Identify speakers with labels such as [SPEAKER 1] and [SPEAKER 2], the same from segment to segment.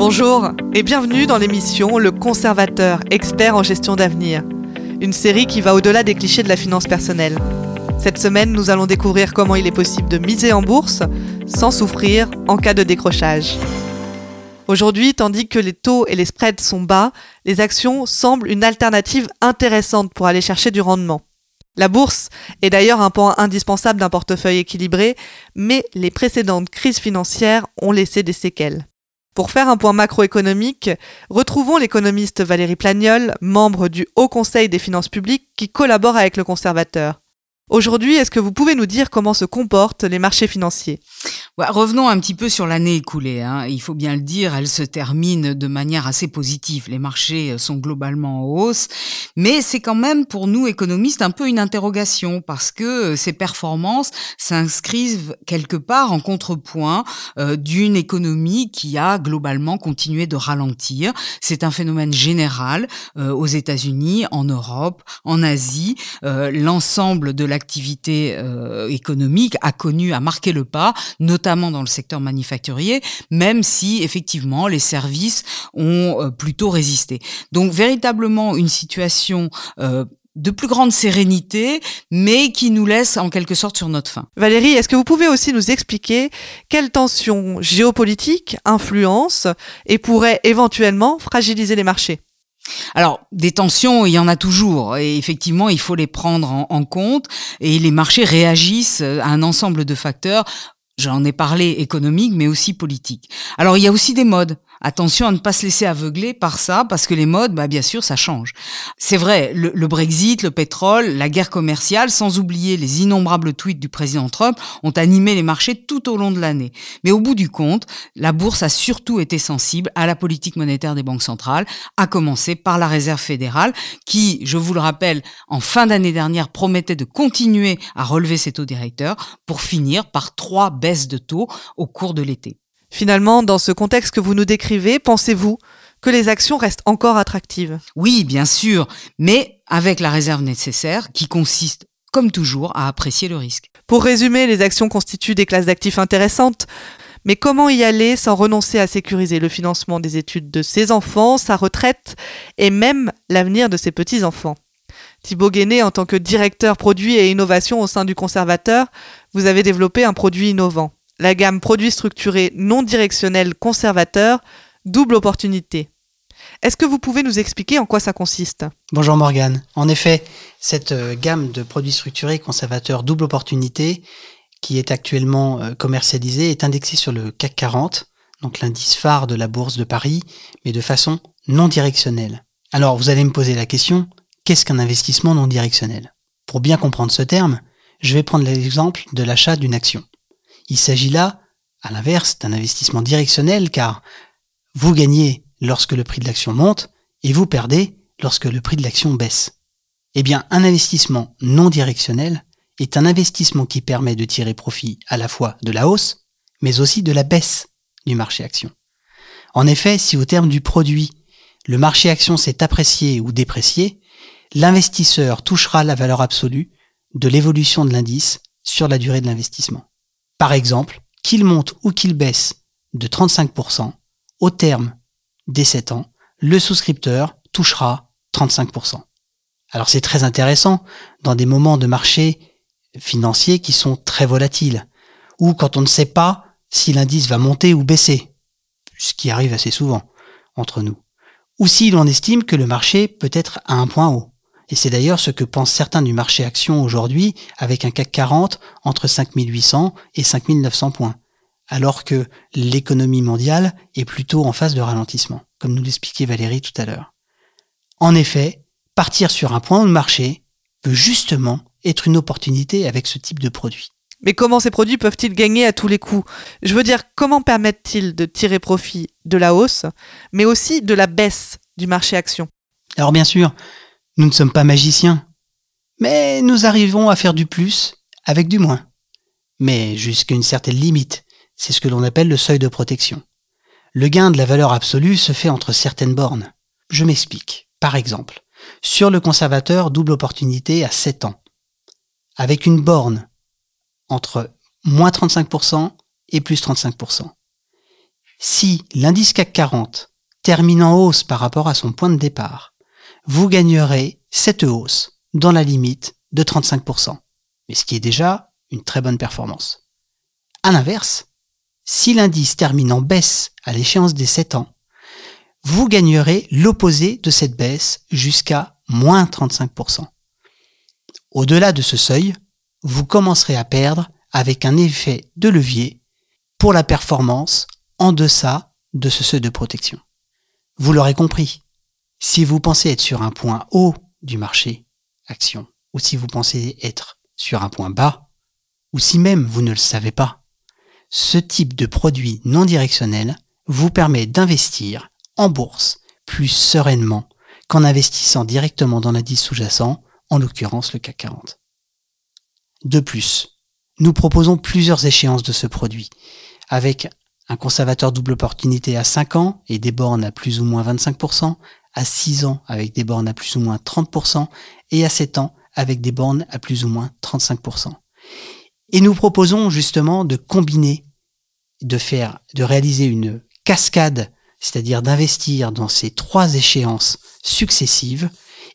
[SPEAKER 1] Bonjour et bienvenue dans l'émission Le Conservateur, expert en gestion d'avenir, une série qui va au-delà des clichés de la finance personnelle. Cette semaine, nous allons découvrir comment il est possible de miser en bourse sans souffrir en cas de décrochage. Aujourd'hui, tandis que les taux et les spreads sont bas, les actions semblent une alternative intéressante pour aller chercher du rendement. La bourse est d'ailleurs un point indispensable d'un portefeuille équilibré, mais les précédentes crises financières ont laissé des séquelles. Pour faire un point macroéconomique, retrouvons l'économiste Valérie Plagnol, membre du Haut Conseil des finances publiques qui collabore avec le conservateur. Aujourd'hui, est-ce que vous pouvez nous dire comment se comportent les marchés financiers?
[SPEAKER 2] Revenons un petit peu sur l'année écoulée. Hein. Il faut bien le dire, elle se termine de manière assez positive. Les marchés sont globalement en hausse, mais c'est quand même pour nous économistes un peu une interrogation parce que ces performances s'inscrivent quelque part en contrepoint euh, d'une économie qui a globalement continué de ralentir. C'est un phénomène général euh, aux États-Unis, en Europe, en Asie. Euh, l'ensemble de la l'activité euh, économique a connu, a marqué le pas, notamment dans le secteur manufacturier, même si effectivement les services ont euh, plutôt résisté. Donc véritablement une situation euh, de plus grande sérénité, mais qui nous laisse en quelque sorte sur notre faim.
[SPEAKER 1] Valérie, est-ce que vous pouvez aussi nous expliquer quelles tensions géopolitiques influencent et pourraient éventuellement fragiliser les marchés?
[SPEAKER 2] Alors, des tensions, il y en a toujours, et effectivement, il faut les prendre en, compte, et les marchés réagissent à un ensemble de facteurs, j'en ai parlé économiques, mais aussi politiques. Alors, il y a aussi des modes. Attention à ne pas se laisser aveugler par ça, parce que les modes, bah, bien sûr, ça change. C'est vrai, le, Brexit, le pétrole, la guerre commerciale, sans oublier les innombrables tweets du président Trump, ont animé les marchés tout au long de l'année. Mais au bout du compte, la bourse a surtout été sensible à la politique monétaire des banques centrales, à commencer par la Réserve fédérale, qui, je vous le rappelle, en fin d'année dernière, promettait de continuer à relever ses taux directeurs pour finir par trois baisses de taux au cours de l'été.
[SPEAKER 1] Finalement, dans ce contexte que vous nous décrivez, pensez-vous que les actions restent encore attractives?
[SPEAKER 2] Oui, bien sûr, mais avec la réserve nécessaire qui consiste comme toujours, à apprécier le risque.
[SPEAKER 1] Pour résumer, les actions constituent des classes d'actifs intéressantes, mais comment y aller sans renoncer à sécuriser le financement des études de ses enfants, sa retraite et même l'avenir de ses petits-enfants? Thibaut Guéné, en tant que directeur produit et innovation au sein du conservateur, vous avez développé un produit innovant la gamme produits structurés non directionnels conservateurs, double opportunité. Est-ce que vous pouvez nous expliquer en quoi ça consiste?
[SPEAKER 3] Bonjour Morgane. En effet, cette euh, gamme de produits structurés conservateurs double opportunité qui est actuellement euh, commercialisée est indexée sur le CAC 40, donc l'indice phare de la bourse de Paris, mais de façon non directionnelle. Alors vous allez me poser la question, qu'est-ce qu'un investissement non directionnel? Pour bien comprendre ce terme, je vais prendre l'exemple de l'achat d'une action. Il s'agit là, à l'inverse, d'un investissement directionnel car vous gagnez lorsque le prix de l'action monte et vous perdez lorsque le prix de l'action baisse. Eh bien, un investissement non directionnel est un investissement qui permet de tirer profit à la fois de la hausse, mais aussi de la baisse du marché action. En effet, si au terme du produit, le marché action s'est apprécié ou déprécié, l'investisseur touchera la valeur absolue de l'évolution de l'indice sur la durée de l'investissement. Par exemple, qu'il monte ou qu'il baisse de 35%, au terme des 7 ans, le souscripteur touchera 35%. Alors c'est très intéressant dans des moments de marché financiers qui sont très volatiles, ou quand on ne sait pas si l'indice va monter ou baisser, ce qui arrive assez souvent entre nous, ou si l'on estime que le marché peut être à un point haut. Et c'est d'ailleurs ce que pensent certains du marché action aujourd'hui avec un CAC 40 entre 5800 et 5900 points, alors que l'économie mondiale est plutôt en phase de ralentissement, comme nous l'expliquait Valérie tout à l'heure. En effet, partir sur un point de marché peut justement être une opportunité avec ce type de produit.
[SPEAKER 1] Mais comment ces produits peuvent-ils gagner à tous les coups? Je veux dire, comment permettent-ils de tirer profit de la hausse, mais aussi de la baisse du marché action?
[SPEAKER 3] Alors bien sûr, nous ne sommes pas magiciens, mais nous arrivons à faire du plus avec du moins. Mais jusqu'à une certaine limite, c'est ce que l'on appelle le seuil de protection. Le gain de la valeur absolue se fait entre certaines bornes. Je m'explique. Par exemple, sur le conservateur double opportunité à 7 ans, avec une borne entre moins 35% et plus 35%. Si l'indice CAC 40 termine en hausse par rapport à son point de départ, vous gagnerez cette hausse dans la limite de 35%, mais ce qui est déjà une très bonne performance. À l'inverse, si l'indice termine en baisse à l'échéance des 7 ans, vous gagnerez l'opposé de cette baisse jusqu'à moins 35%. Au-delà de ce seuil, vous commencerez à perdre avec un effet de levier pour la performance en deçà de ce seuil de protection. Vous l'aurez compris, si vous pensez être sur un point haut du marché action, ou si vous pensez être sur un point bas, ou si même vous ne le savez pas, ce type de produit non directionnel vous permet d'investir en bourse plus sereinement qu'en investissant directement dans l'indice sous-jacent, en l'occurrence le CAC 40. De plus, nous proposons plusieurs échéances de ce produit, avec un conservateur double opportunité à 5 ans et des bornes à plus ou moins 25%, à 6 ans avec des bornes à plus ou moins 30%, et à 7 ans avec des bornes à plus ou moins 35%. Et nous proposons justement de combiner, de faire, de réaliser une cascade, c'est-à-dire d'investir dans ces trois échéances successives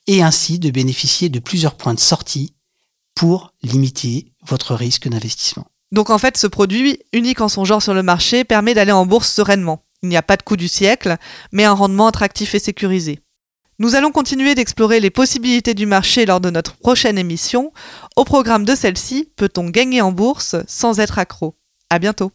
[SPEAKER 3] et ainsi de bénéficier de plusieurs points de sortie pour limiter votre risque d'investissement.
[SPEAKER 1] Donc en fait, ce produit, unique en son genre sur le marché, permet d'aller en bourse sereinement. Il n'y a pas de coût du siècle, mais un rendement attractif et sécurisé. Nous allons continuer d'explorer les possibilités du marché lors de notre prochaine émission. Au programme de celle-ci, peut-on gagner en bourse sans être accro? À bientôt.